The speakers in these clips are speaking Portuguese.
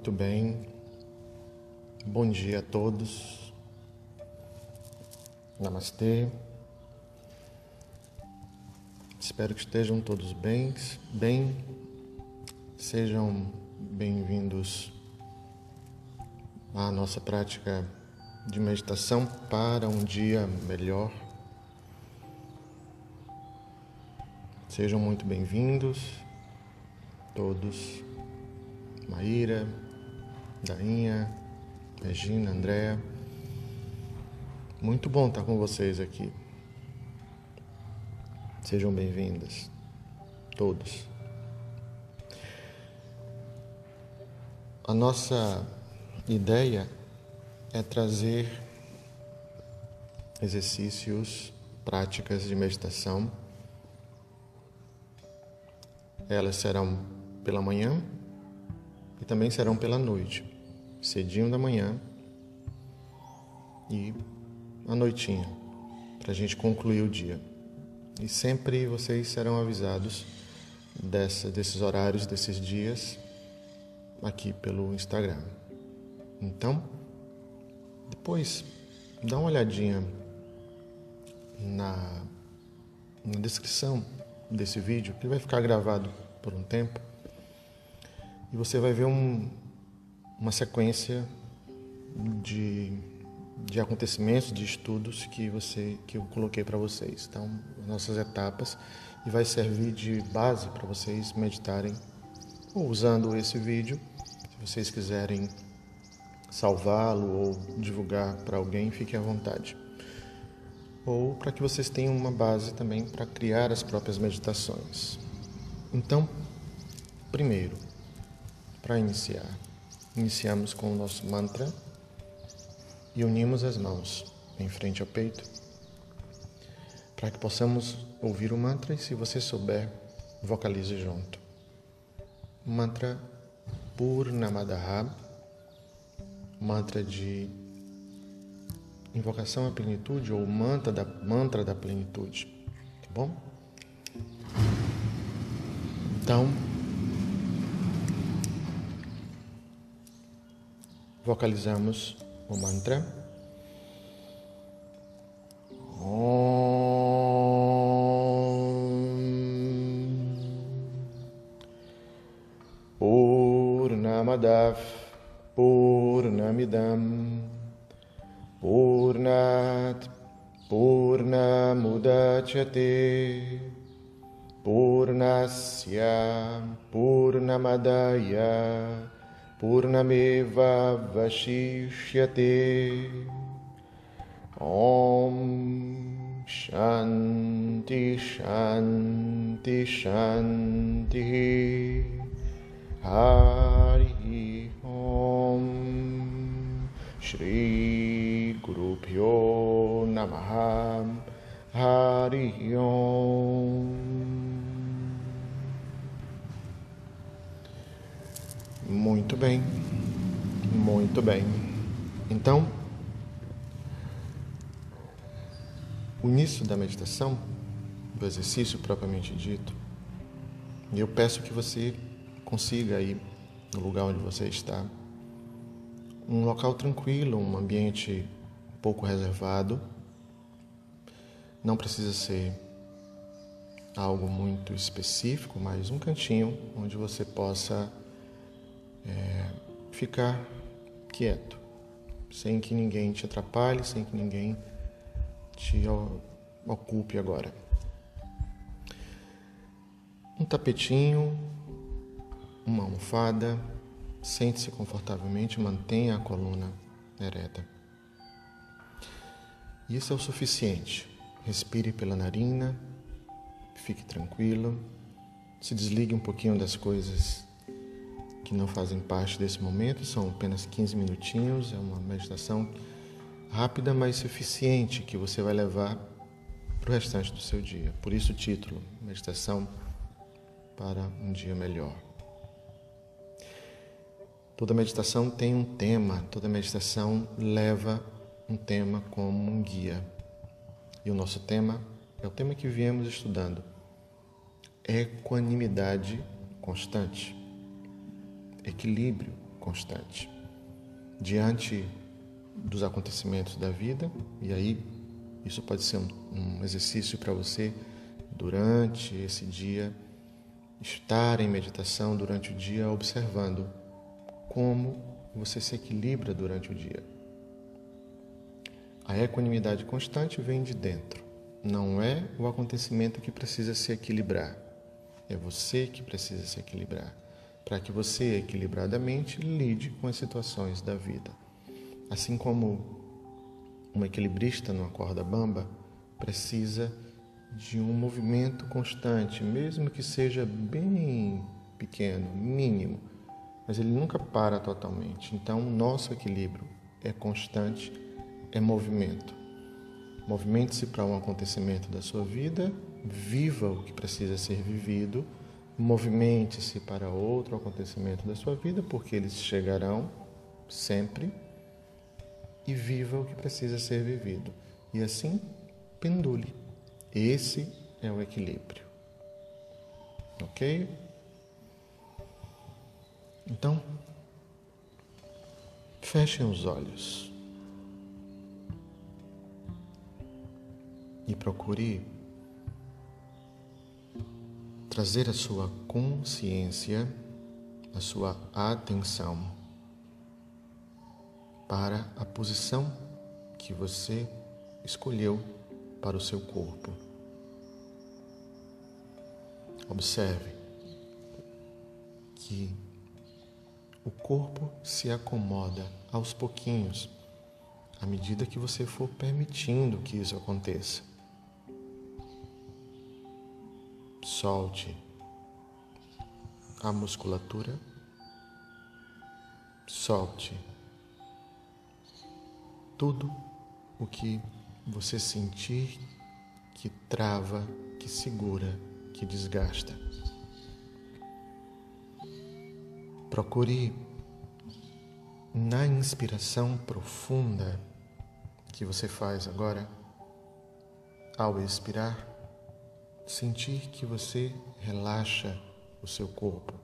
Muito bem. Bom dia a todos. Namastê. Espero que estejam todos bem. Bem. Sejam bem-vindos à nossa prática de meditação para um dia melhor. Sejam muito bem-vindos todos. Maíra, Dainha, Regina, Andréa. Muito bom estar com vocês aqui. Sejam bem-vindas, todos. A nossa ideia é trazer exercícios, práticas de meditação. Elas serão pela manhã e também serão pela noite, cedinho da manhã e à noitinha, para a gente concluir o dia. E sempre vocês serão avisados dessa, desses horários, desses dias, aqui pelo Instagram. Então, depois dá uma olhadinha na, na descrição desse vídeo, que vai ficar gravado por um tempo e você vai ver um, uma sequência de, de acontecimentos, de estudos que você que eu coloquei para vocês. Então, nossas etapas e vai servir de base para vocês meditarem ou usando esse vídeo, se vocês quiserem salvá-lo ou divulgar para alguém, fiquem à vontade. Ou para que vocês tenham uma base também para criar as próprias meditações. Então, primeiro, para iniciar, iniciamos com o nosso mantra e unimos as mãos em frente ao peito para que possamos ouvir o mantra e, se você souber, vocalize junto. Mantra Purnamadaha, mantra de invocação à plenitude ou mantra da, mantra da plenitude, tá bom? Então, vocalizamos o mantra. Purnamadav Purnamidam Purnat Purnamudachyate Purnasya Purnamadaya पूर्णमेवावशिष्यते ॐ शान्ति शान्ति शान्तिः। हरिः ॐ श्रीगुरुभ्यो नमः। हारि ॐ Muito bem, muito bem. Então, o início da meditação, do exercício propriamente dito, eu peço que você consiga aí, no lugar onde você está, um local tranquilo, um ambiente um pouco reservado. Não precisa ser algo muito específico, mas um cantinho onde você possa é, ficar quieto, sem que ninguém te atrapalhe, sem que ninguém te ocupe agora. Um tapetinho, uma almofada, sente-se confortavelmente, mantenha a coluna ereta. Isso é o suficiente. Respire pela narina, fique tranquilo, se desligue um pouquinho das coisas que não fazem parte desse momento, são apenas 15 minutinhos, é uma meditação rápida, mas suficiente que você vai levar para o restante do seu dia. Por isso o título, Meditação para um dia melhor. Toda meditação tem um tema, toda meditação leva um tema como um guia. E o nosso tema é o tema que viemos estudando: equanimidade constante equilíbrio constante. Diante dos acontecimentos da vida, e aí isso pode ser um, um exercício para você durante esse dia, estar em meditação durante o dia, observando como você se equilibra durante o dia. A equanimidade constante vem de dentro. Não é o acontecimento que precisa se equilibrar. É você que precisa se equilibrar. Para que você equilibradamente lide com as situações da vida. Assim como um equilibrista numa corda bamba precisa de um movimento constante, mesmo que seja bem pequeno, mínimo, mas ele nunca para totalmente. Então, o nosso equilíbrio é constante, é movimento. Movimente-se para um acontecimento da sua vida, viva o que precisa ser vivido, movimente-se para outro acontecimento da sua vida, porque eles chegarão sempre, e viva o que precisa ser vivido. E assim, pendule. Esse é o equilíbrio. Ok? Então, fechem os olhos. e procure trazer a sua consciência, a sua atenção para a posição que você escolheu para o seu corpo. Observe que o corpo se acomoda aos pouquinhos, à medida que você for permitindo que isso aconteça. Solte a musculatura, solte tudo o que você sentir que trava, que segura, que desgasta. Procure na inspiração profunda que você faz agora, ao expirar, sentir que você relaxa o seu corpo.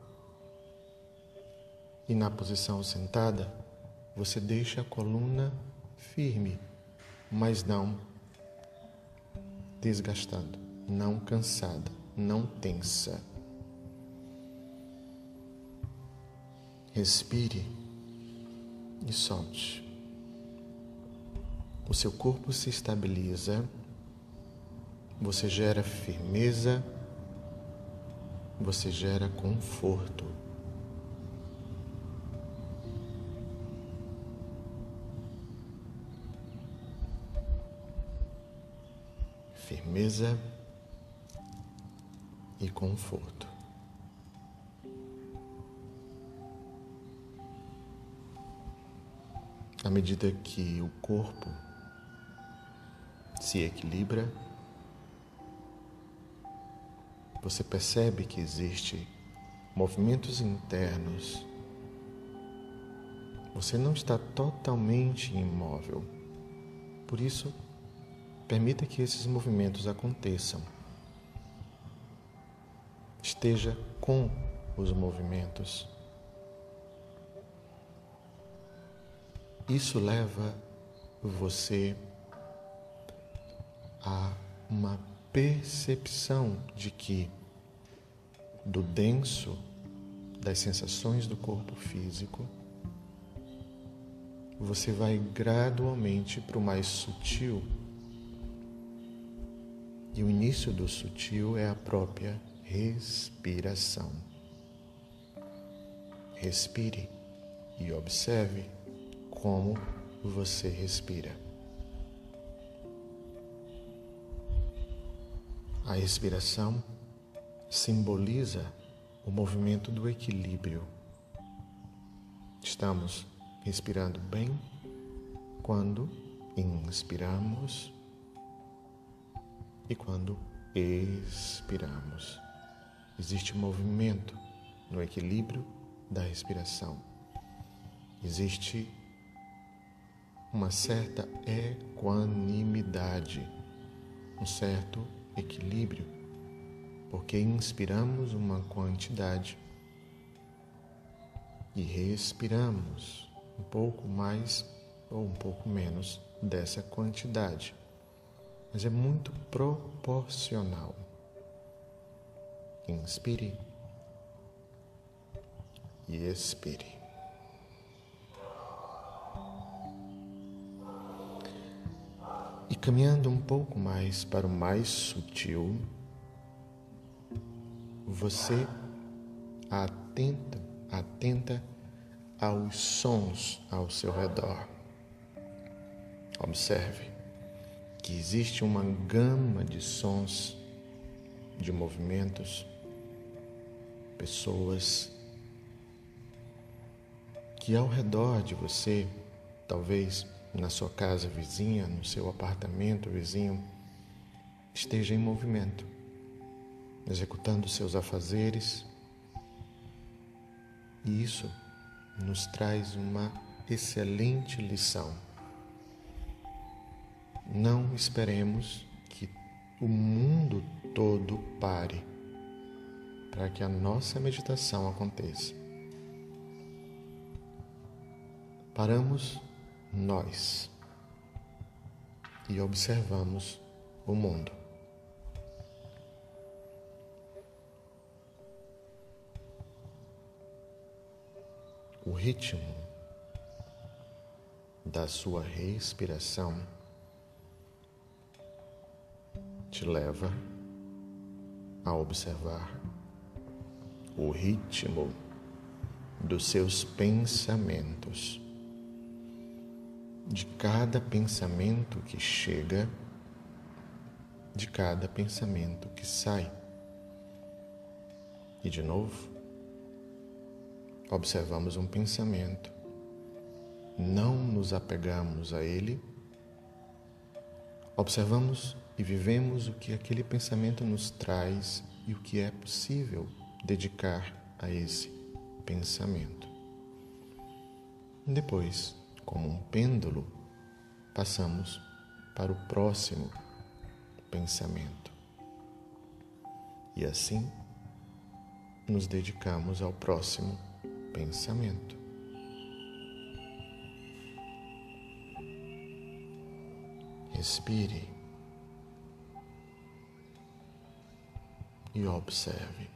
E na posição sentada, você deixa a coluna firme, mas não desgastada, não cansada, não tensa. Respire e solte. O seu corpo se estabiliza você gera firmeza, você gera conforto. Firmeza e conforto. À medida que o corpo se equilibra, você percebe que existe movimentos internos. Você não está totalmente imóvel. Por isso, permita que esses movimentos aconteçam. Esteja com os movimentos. Isso leva você a uma percepção de que do denso das sensações do corpo físico, você vai gradualmente para o mais sutil. E o início do sutil é a própria respiração. Respire e observe como você respira. A respiração simboliza o movimento do equilíbrio. Estamos respirando bem quando inspiramos e quando expiramos. Existe movimento no equilíbrio da respiração. Existe uma certa equanimidade, um certo equilíbrio, porque inspiramos uma quantidade e respiramos um pouco mais ou um pouco menos dessa quantidade, mas é muito proporcional. Inspire e expire. E caminhando um pouco mais para o mais sutil, você atenta, atenta aos sons ao seu redor. Observe que existe uma gama de sons, de movimentos, pessoas que ao redor de você, talvez na sua casa vizinha, no seu apartamento vizinho, esteja em movimento, executando seus afazeres. E isso nos traz uma excelente lição. Não esperemos que o mundo todo pare para que a nossa meditação aconteça. Paramos nós e observamos o mundo. O ritmo da sua respiração te leva a observar o ritmo dos seus pensamentos de cada pensamento que chega, de cada pensamento que sai. E de novo, observamos um pensamento, não nos apegamos a ele, observamos e vivemos o que aquele pensamento nos traz e o que é possível dedicar a esse pensamento. Depois, como um pêndulo, passamos para o próximo pensamento. E assim nos dedicamos ao próximo pensamento. Respire e observe.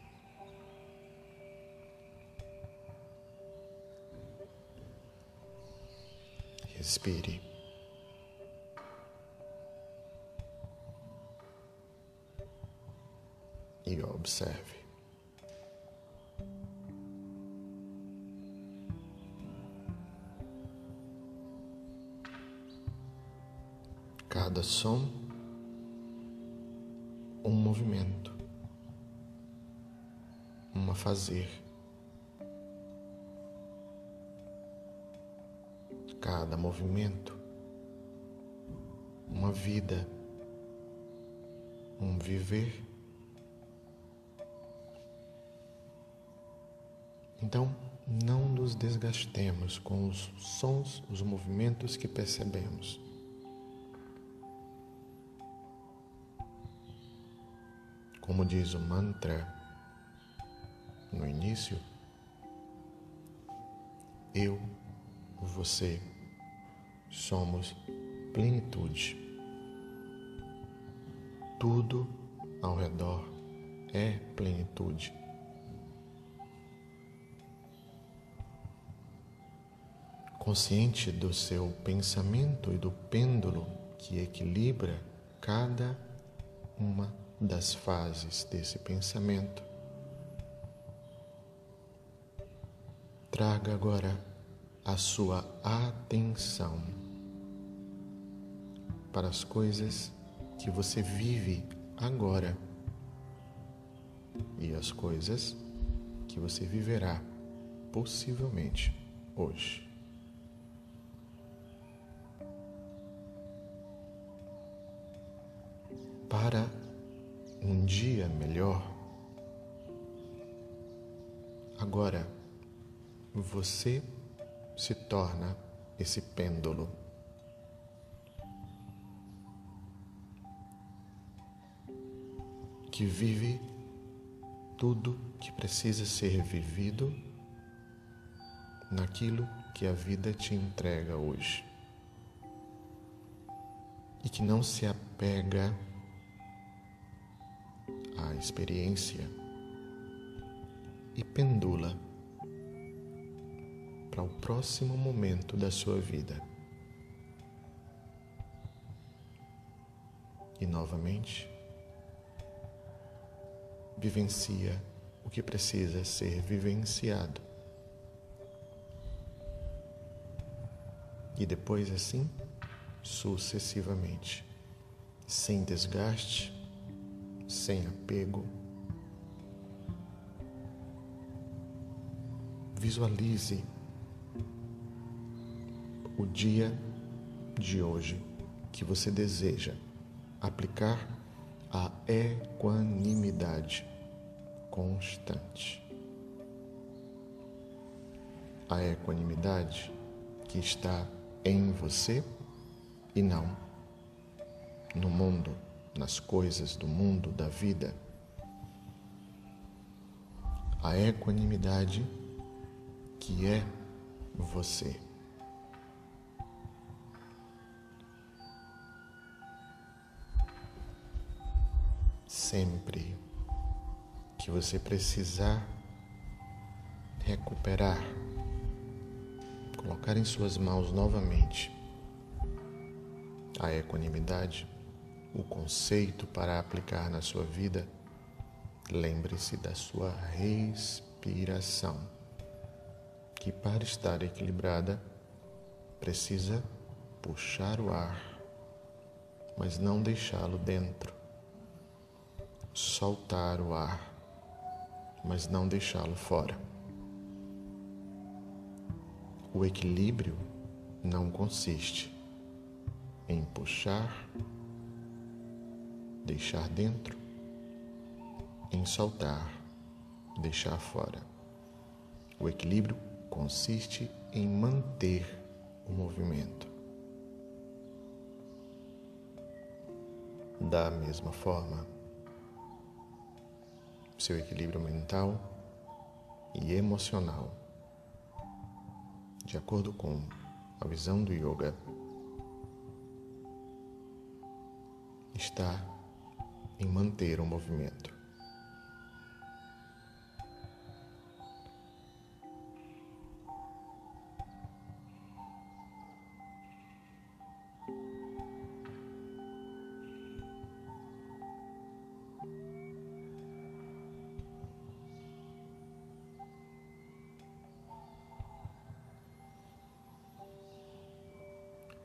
Respire. E observe. Cada som, um movimento, um a fazer. cada movimento, uma vida, um viver. Então, não nos desgastemos com os sons, os movimentos que percebemos. Como diz o mantra no início, eu, você, somos plenitude. Tudo ao redor é plenitude. Consciente do seu pensamento e do pêndulo que equilibra cada uma das fases desse pensamento, traga agora a sua atenção para as coisas que você vive agora e as coisas que você viverá possivelmente hoje. Para um dia melhor, agora você se torna esse pêndulo. Que vive tudo que precisa ser vivido naquilo que a vida te entrega hoje e que não se apega à experiência e pendula para o próximo momento da sua vida. E novamente, vivencia o que precisa ser vivenciado. E depois assim, sucessivamente, sem desgaste, sem apego. Visualize o dia de hoje que você deseja aplicar a equanimidade constante. A equanimidade que está em você e não no mundo, nas coisas do mundo, da vida. A equanimidade que é você. Sempre que você precisar recuperar, colocar em suas mãos novamente a equanimidade, o conceito para aplicar na sua vida, lembre-se da sua respiração, que para estar equilibrada precisa puxar o ar, mas não deixá-lo dentro, soltar o ar, mas não deixá-lo fora. O equilíbrio não consiste em puxar, deixar dentro, em soltar, deixar fora. O equilíbrio consiste em manter o movimento. Da mesma forma, seu equilíbrio mental e emocional, de acordo com a visão do yoga, está em manter o movimento.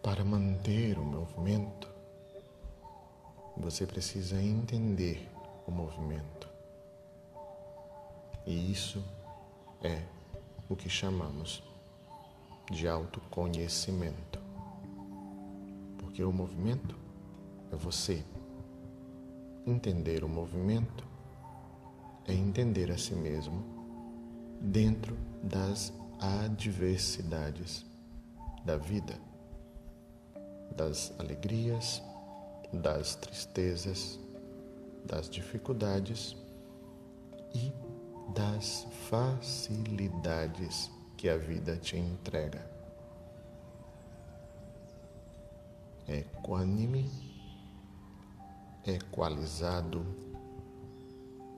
Para manter o movimento, você precisa entender o movimento. E isso é o que chamamos de autoconhecimento. Porque o movimento é você. Entender o movimento é entender a si mesmo dentro das adversidades da vida, das alegrias, das tristezas, das dificuldades e das facilidades que a vida te entrega. Equânime, equalizado,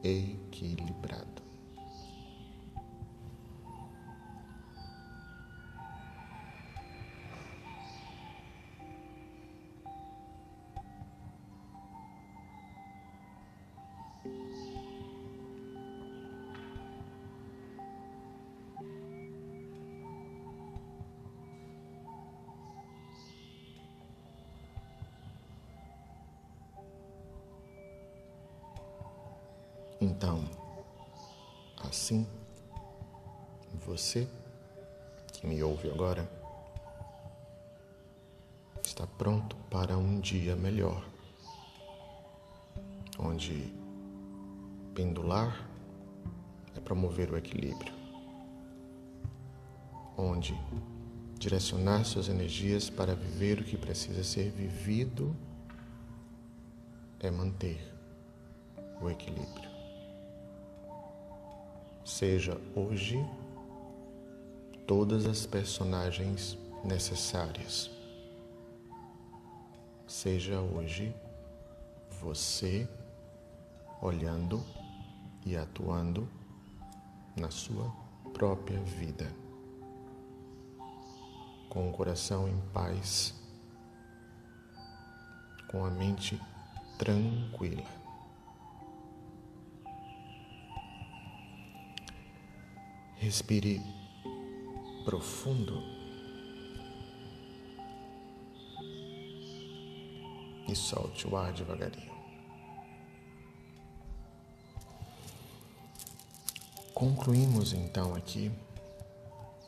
equilibrado. Então, assim, você que me ouve agora está pronto para um dia melhor, onde pendular é promover o equilíbrio, onde direcionar suas energias para viver o que precisa ser vivido é manter o equilíbrio seja hoje todas as personagens necessárias. Seja hoje você olhando e atuando na sua própria vida, com o coração em paz, com a mente tranquila. Respire profundo e solte o ar devagarinho. Concluímos então aqui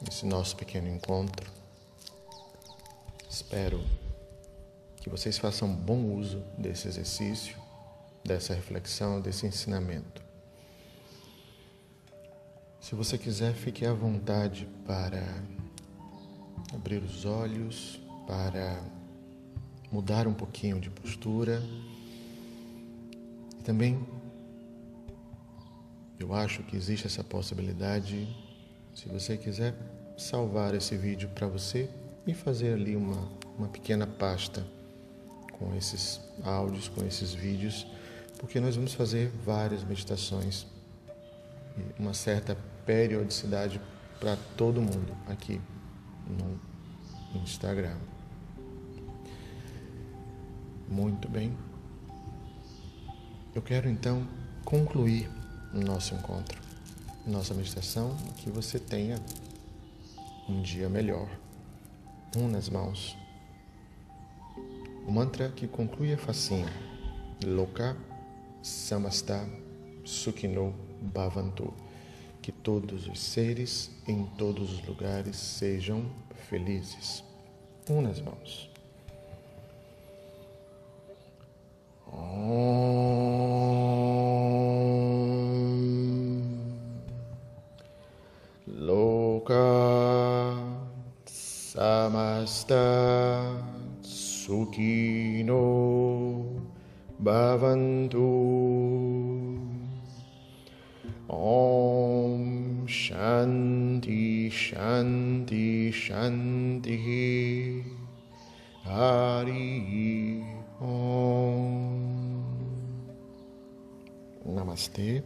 esse nosso pequeno encontro. Espero que vocês façam bom uso desse exercício, dessa reflexão, desse ensinamento. Se você quiser, fique à vontade para abrir os olhos, para mudar um pouquinho de postura. E também eu acho que existe essa possibilidade, se você quiser salvar esse vídeo para você e fazer ali uma, uma pequena pasta com esses áudios, com esses vídeos, porque nós vamos fazer várias meditações, uma certa periodicidade para todo mundo aqui no Instagram. Muito bem. Eu quero então concluir nosso encontro, nossa meditação, que você tenha um dia melhor. Um nas mãos. O mantra que conclui é facinho. Loka Samasta Sukhino Bhavantu. Que todos os seres em todos os lugares sejam felizes. Um nas mãos. samasta sukhino bhavantu Shanti Shanti Hari Om Namastê.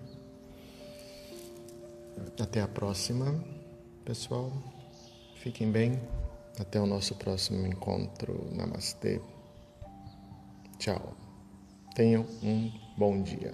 Até a próxima, pessoal. Fiquem bem. Até o nosso próximo encontro. Namastê. Tchau. Tenham um bom dia.